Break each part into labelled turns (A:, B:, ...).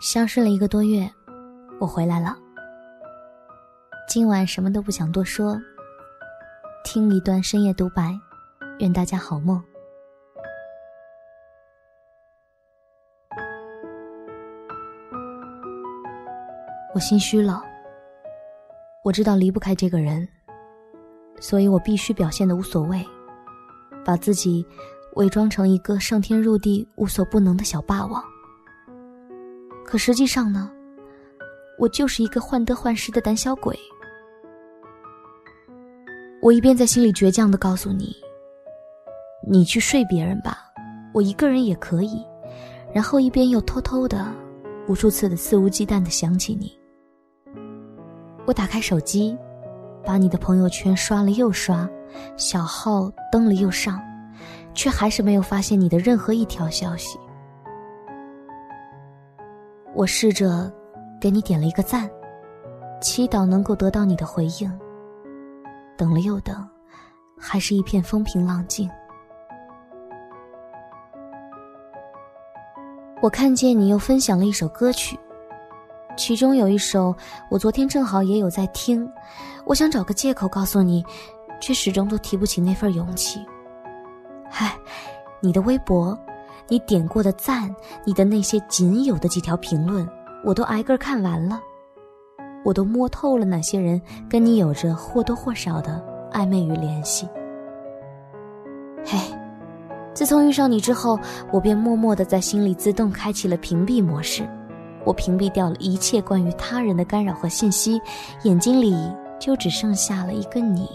A: 消失了一个多月，我回来了。今晚什么都不想多说，听一段深夜独白，愿大家好梦。我心虚了，我知道离不开这个人，所以我必须表现的无所谓，把自己伪装成一个上天入地无所不能的小霸王。可实际上呢，我就是一个患得患失的胆小鬼。我一边在心里倔强的告诉你：“你去睡别人吧，我一个人也可以。”然后一边又偷偷的、无数次的肆无忌惮的想起你。我打开手机，把你的朋友圈刷了又刷，小号登了又上，却还是没有发现你的任何一条消息。我试着给你点了一个赞，祈祷能够得到你的回应。等了又等，还是一片风平浪静。我看见你又分享了一首歌曲，其中有一首我昨天正好也有在听。我想找个借口告诉你，却始终都提不起那份勇气。嗨，你的微博。你点过的赞，你的那些仅有的几条评论，我都挨个看完了，我都摸透了哪些人跟你有着或多或少的暧昧与联系。嘿，自从遇上你之后，我便默默的在心里自动开启了屏蔽模式，我屏蔽掉了一切关于他人的干扰和信息，眼睛里就只剩下了一个你。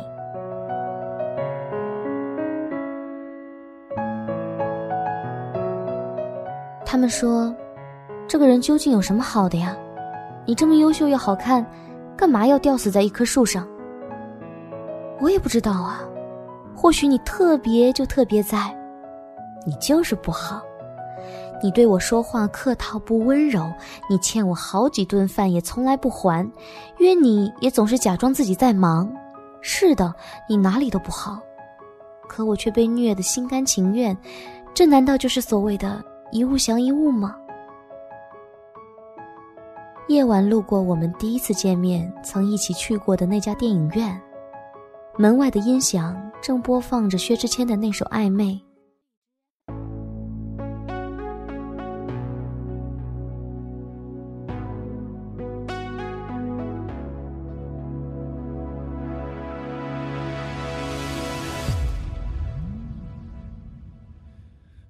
A: 他们说：“这个人究竟有什么好的呀？你这么优秀又好看，干嘛要吊死在一棵树上？”我也不知道啊，或许你特别就特别在，你就是不好。你对我说话客套不温柔，你欠我好几顿饭也从来不还，约你也总是假装自己在忙。是的，你哪里都不好，可我却被虐得心甘情愿，这难道就是所谓的？一物降一物吗？夜晚路过我们第一次见面、曾一起去过的那家电影院，门外的音响正播放着薛之谦的那首《暧昧》。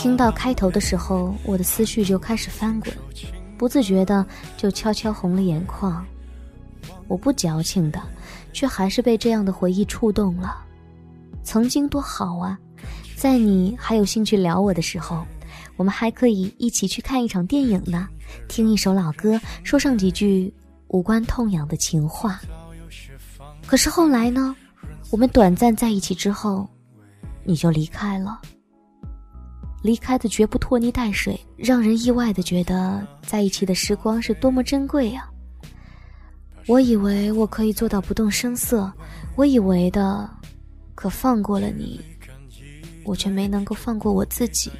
A: 听到开头的时候，我的思绪就开始翻滚，不自觉的就悄悄红了眼眶。我不矫情的，却还是被这样的回忆触动了。曾经多好啊，在你还有兴趣聊我的时候，我们还可以一起去看一场电影呢，听一首老歌，说上几句无关痛痒的情话。可是后来呢，我们短暂在一起之后，你就离开了。离开的绝不拖泥带水，让人意外的觉得在一起的时光是多么珍贵啊！我以为我可以做到不动声色，我以为的，可放过了你，我却没能够放过我自己。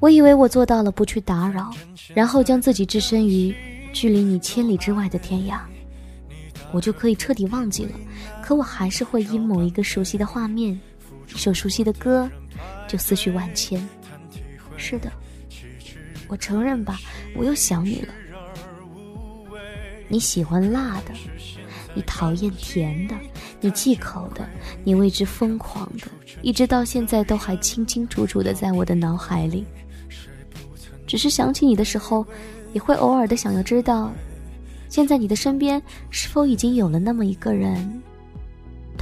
A: 我以为我做到了不去打扰，然后将自己置身于距离你千里之外的天涯，我就可以彻底忘记了。可我还是会因某一个熟悉的画面。一首熟悉的歌，就思绪万千。是的，我承认吧，我又想你了。你喜欢辣的，你讨厌甜的，你忌口的，你为之疯狂的，一直到现在都还清清楚楚的在我的脑海里。只是想起你的时候，也会偶尔的想要知道，现在你的身边是否已经有了那么一个人。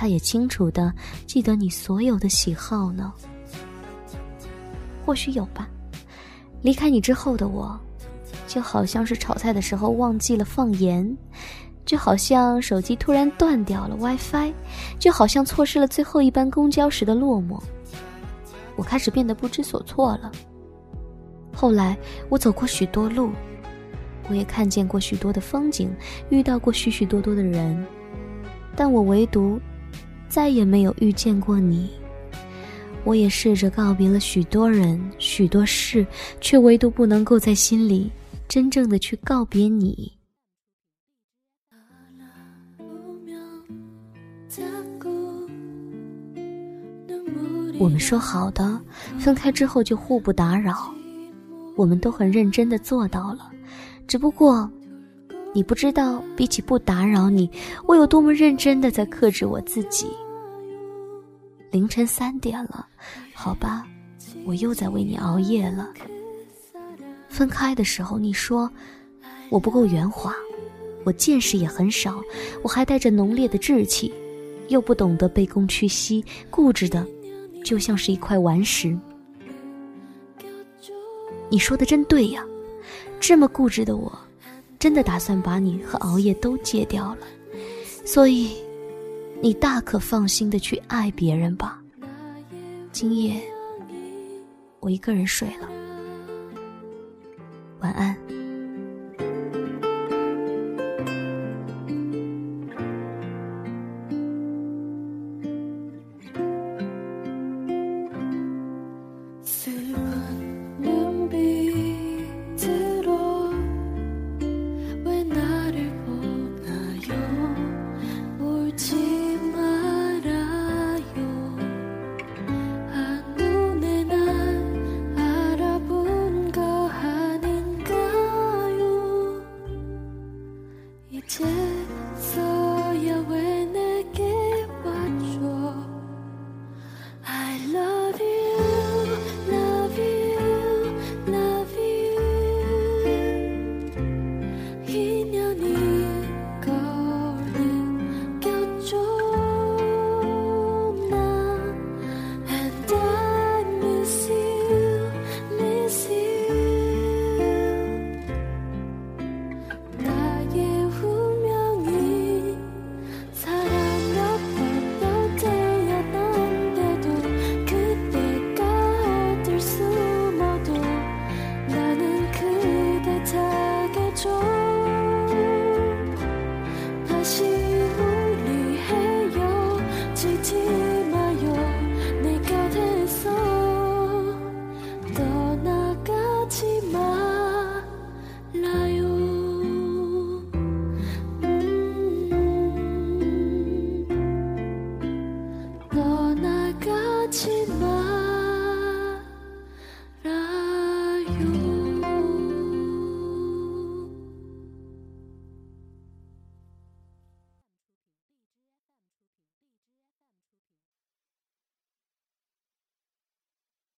A: 他也清楚的记得你所有的喜好呢。或许有吧。离开你之后的我，就好像是炒菜的时候忘记了放盐，就好像手机突然断掉了 WiFi，就好像错失了最后一班公交时的落寞。我开始变得不知所措了。后来，我走过许多路，我也看见过许多的风景，遇到过许许多多的人，但我唯独再也没有遇见过你。我也试着告别了许多人、许多事，却唯独不能够在心里真正的去告别你。我们说好的，分开之后就互不打扰，我们都很认真的做到了。只不过，你不知道，比起不打扰你，我有多么认真的在克制我自己。凌晨三点了，好吧，我又在为你熬夜了。分开的时候，你说我不够圆滑，我见识也很少，我还带着浓烈的志气，又不懂得卑躬屈膝，固执的。就像是一块顽石。你说的真对呀，这么固执的我，真的打算把你和熬夜都戒掉了。所以，你大可放心的去爱别人吧。今夜，我一个人睡了。晚安。